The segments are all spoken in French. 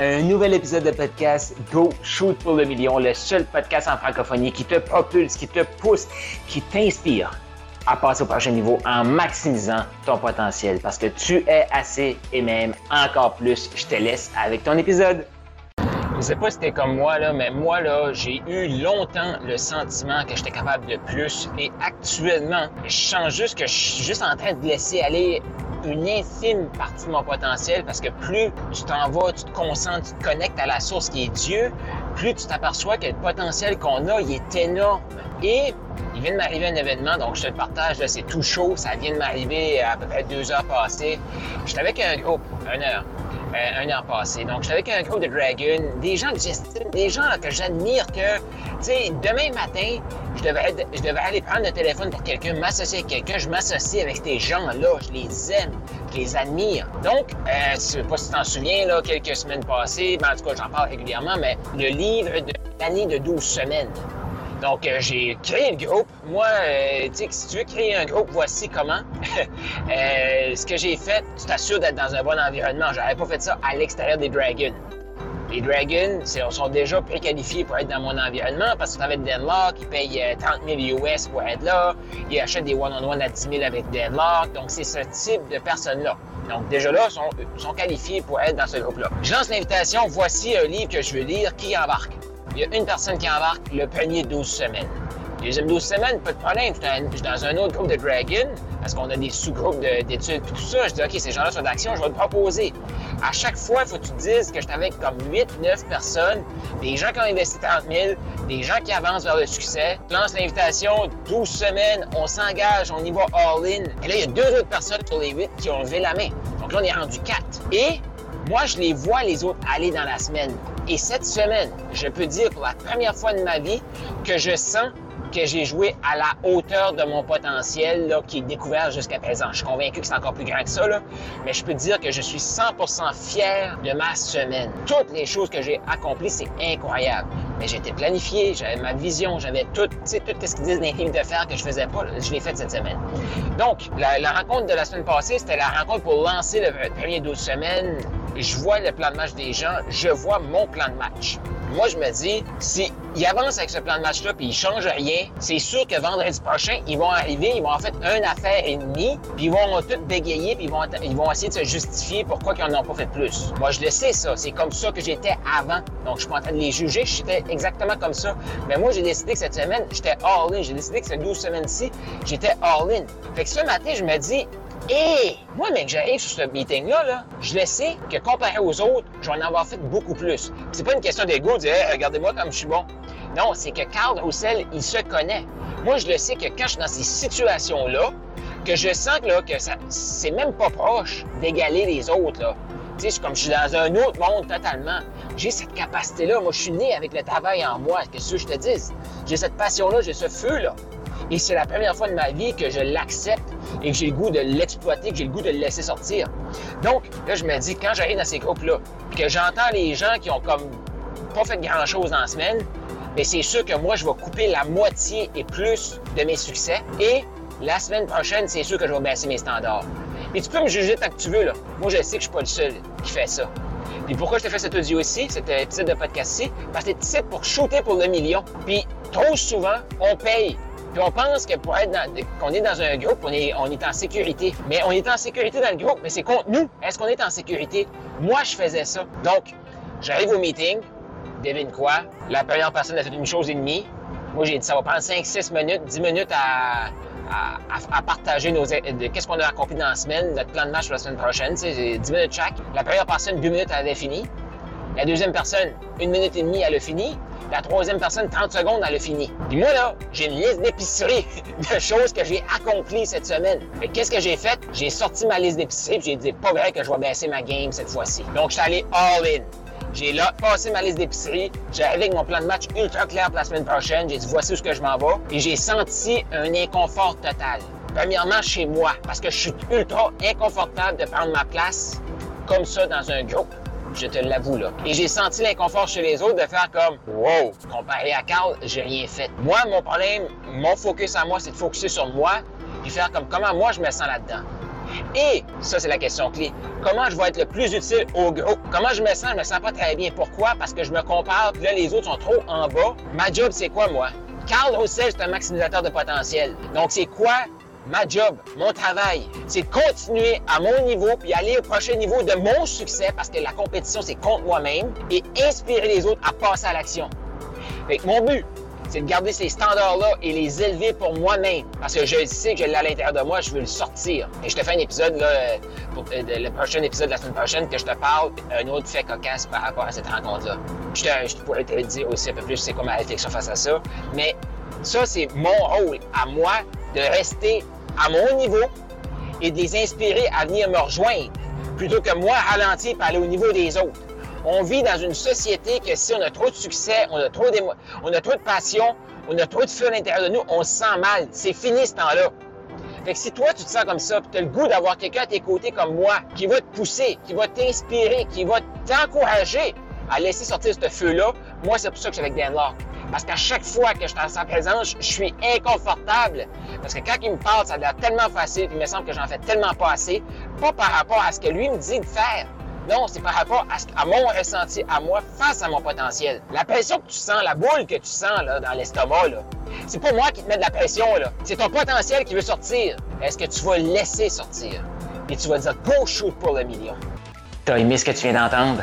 Un nouvel épisode de podcast Go Shoot pour le million, le seul podcast en francophonie qui te propulse, qui te pousse, qui t'inspire à passer au prochain niveau en maximisant ton potentiel parce que tu es assez et même encore plus. Je te laisse avec ton épisode. Je sais pas si t'es comme moi, là, mais moi, là, j'ai eu longtemps le sentiment que j'étais capable de plus. Et actuellement, je sens juste que je suis juste en train de laisser aller une infime partie de mon potentiel parce que plus tu t'en vas, tu te concentres, tu te connectes à la source qui est Dieu, plus tu t'aperçois que le potentiel qu'on a, il est énorme. Et il vient de m'arriver un événement, donc je te le partage, c'est tout chaud, ça vient de m'arriver à peu près deux heures passées. J'étais avec un groupe, une heure. Euh, un an passé. Donc, j'étais avec un groupe de Dragon, des gens que j'estime, des gens que j'admire que, tu sais, demain matin, je devais, aller prendre le téléphone pour quelqu'un, m'associer avec quelqu'un, je m'associe avec ces gens-là, je les aime, je les admire. Donc, euh, je sais pas si tu t'en souviens, là, quelques semaines passées, ben, en tout cas, j'en parle régulièrement, mais le livre de l'année de 12 semaines. Donc, euh, j'ai créé le groupe. Moi, euh, tu sais, si tu veux créer un groupe, voici comment. euh, ce que j'ai fait, tu t'assures d'être dans un bon environnement. J'aurais pas fait ça à l'extérieur des Dragons. Les Dragons sont déjà préqualifiés pour être dans mon environnement parce que tu avec Denlock, ils payent 30 000 US pour être là. Ils achètent des one-on-one à 10 000 avec Denlock. Donc, c'est ce type de personnes-là. Donc, déjà là, sont, sont qualifiés pour être dans ce groupe-là. Je lance l'invitation. Voici un livre que je veux lire. Qui embarque? Il y a une personne qui embarque le premier 12 semaines. Deuxième 12 semaines, pas de problème. Je suis dans un autre groupe de Dragon, parce qu'on a des sous-groupes d'études tout ça. Je dis, OK, ces gens-là sont d'action, je vais te proposer. À chaque fois, il faut que tu dises que je avec comme 8, 9 personnes, des gens qui ont investi 30 000, des gens qui avancent vers le succès. Je lance l'invitation, 12 semaines, on s'engage, on y va all-in. Et là, il y a deux autres personnes sur les 8 qui ont levé la main. Donc là, on est rendu 4. Et moi, je les vois, les autres, aller dans la semaine. Et cette semaine, je peux dire pour la première fois de ma vie que je sens que j'ai joué à la hauteur de mon potentiel là, qui est découvert jusqu'à présent. Je suis convaincu que c'est encore plus grand que ça, là, mais je peux dire que je suis 100% fier de ma semaine. Toutes les choses que j'ai accomplies, c'est incroyable. Mais j'étais planifié, j'avais ma vision, j'avais tout, tu sais, tout ce qu'ils disent dans de faire que je faisais pas, je l'ai fait cette semaine. Donc, la, la, rencontre de la semaine passée, c'était la rencontre pour lancer le premier 12 semaines. Je vois le plan de match des gens, je vois mon plan de match. Moi, je me dis, s'ils avancent avec ce plan de match-là puis ils changent rien, c'est sûr que vendredi prochain, ils vont arriver, ils vont en fait un affaire et demi, puis ils vont tout bégayer, puis ils vont, ils vont essayer de se justifier pourquoi ils n'en ont pas fait plus. Moi, je le sais, ça. C'est comme ça que j'étais avant. Donc, je suis pas en train de les juger. J'étais exactement comme ça. Mais moi, j'ai décidé que cette semaine, j'étais all-in. J'ai décidé que ces 12 semaines-ci, j'étais all-in. Fait que ce matin, je me dis, et moi, mec, j'arrive sur ce meeting-là, là, je le sais que comparé aux autres, je vais en avoir fait beaucoup plus. C'est pas une question d'ego de dire regardez-moi comme je suis bon. Non, c'est que Carl Roussel, il se connaît. Moi, je le sais que quand je suis dans ces situations-là, que je sens que, là, que c'est même pas proche d'égaler les autres. Là. Tu sais, comme je suis dans un autre monde totalement. J'ai cette capacité-là. Moi, je suis né avec le travail en moi. Qu'est-ce que je te dis? J'ai cette passion-là, j'ai ce feu-là. Et c'est la première fois de ma vie que je l'accepte et que j'ai le goût de l'exploiter, que j'ai le goût de le laisser sortir. Donc, là, je me dis, quand j'arrive dans ces groupes-là, que j'entends les gens qui ont comme pas fait grand-chose en semaine, mais c'est sûr que moi, je vais couper la moitié et plus de mes succès. Et la semaine prochaine, c'est sûr que je vais baisser mes standards. Mais tu peux me juger tant que tu veux, là. Moi, je sais que je suis pas le seul qui fait ça. Puis pourquoi je te fais cet audio ici, cet épisode de podcast-ci? Parce que c'est pour shooter pour le million. Puis trop souvent, on paye puis on pense que pour être qu'on est dans un groupe, on est, on est en sécurité. Mais on est en sécurité dans le groupe, mais c'est contre nous. Est-ce qu'on est en sécurité? Moi, je faisais ça. Donc, j'arrive au meeting, devine quoi? La première personne a fait une chose et demie. Moi, j'ai dit, ça va prendre 5, 6 minutes, 10 minutes à, à, partager nos, qu'est-ce qu'on a accompli dans la semaine, notre plan de match pour la semaine prochaine. Tu sais, 10 minutes chaque. La première personne, 2 minutes, elle avait fini. La deuxième personne, une minute et demie, elle a fini. La troisième personne, 30 secondes, elle a fini. Puis moi, là, j'ai une liste d'épicerie de choses que j'ai accomplies cette semaine. Mais qu'est-ce que j'ai fait? J'ai sorti ma liste d'épicerie j'ai dit, pas vrai que je vais baisser ma game cette fois-ci. Donc, je suis allé all-in. J'ai là passé ma liste d'épicerie. J'ai avec mon plan de match ultra clair pour la semaine prochaine. J'ai dit, voici où que je m'en vais. Et j'ai senti un inconfort total. Premièrement, chez moi, parce que je suis ultra inconfortable de prendre ma place comme ça dans un groupe je te l'avoue là. Et j'ai senti l'inconfort chez les autres de faire comme Wow, comparé à Carl, j'ai rien fait. Moi, mon problème, mon focus à moi, c'est de focuser sur moi et faire comme comment moi je me sens là-dedans. Et ça, c'est la question clé. Comment je vais être le plus utile au groupe? Comment je me sens? Je me sens pas très bien. Pourquoi? Parce que je me compare, puis là, les autres sont trop en bas. Ma job, c'est quoi, moi? Carl Roussel, c'est un maximisateur de potentiel. Donc, c'est quoi ma job, mon travail, c'est continuer à mon niveau puis aller au prochain niveau de mon succès parce que la compétition, c'est contre moi-même et inspirer les autres à passer à l'action. Mon but, c'est de garder ces standards-là et les élever pour moi-même. Parce que je sais que je l'ai à l'intérieur de moi, je veux le sortir. Et je te fais un épisode, là, pour, euh, le prochain épisode de la semaine prochaine, que je te parle un autre fait cocasse par rapport à cette rencontre-là. Je, je pourrais te dire aussi un peu plus c'est quoi ma réflexion face à ça. Mais ça, c'est mon rôle à moi de rester à mon niveau et de les inspirer à venir me rejoindre plutôt que moi ralentir et aller au niveau des autres. On vit dans une société que si on a trop de succès, on a trop, on a trop de passion, on a trop de feu à l'intérieur de nous, on se sent mal. C'est fini ce temps-là. Fait que si toi, tu te sens comme ça, tu as le goût d'avoir quelqu'un à tes côtés comme moi, qui va te pousser, qui va t'inspirer, qui va t'encourager à laisser sortir ce feu-là, moi, c'est pour ça que je suis avec Dan Locke. Parce qu'à chaque fois que je suis en sa présence, je suis inconfortable. Parce que quand il me parle, ça a l'air tellement facile, puis il me semble que j'en fais tellement pas assez. Pas par rapport à ce que lui me dit de faire. Non, c'est par rapport à, mon ressenti, à moi, face à mon potentiel. La pression que tu sens, la boule que tu sens là, dans l'estomac, là, c'est pas moi qui te mets de la pression, là. C'est ton potentiel qui veut sortir. Est-ce que tu vas laisser sortir? Et tu vas dire go shoot pour le million. T'as aimé ce que tu viens d'entendre?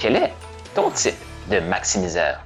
quel est ton type de maximiseur?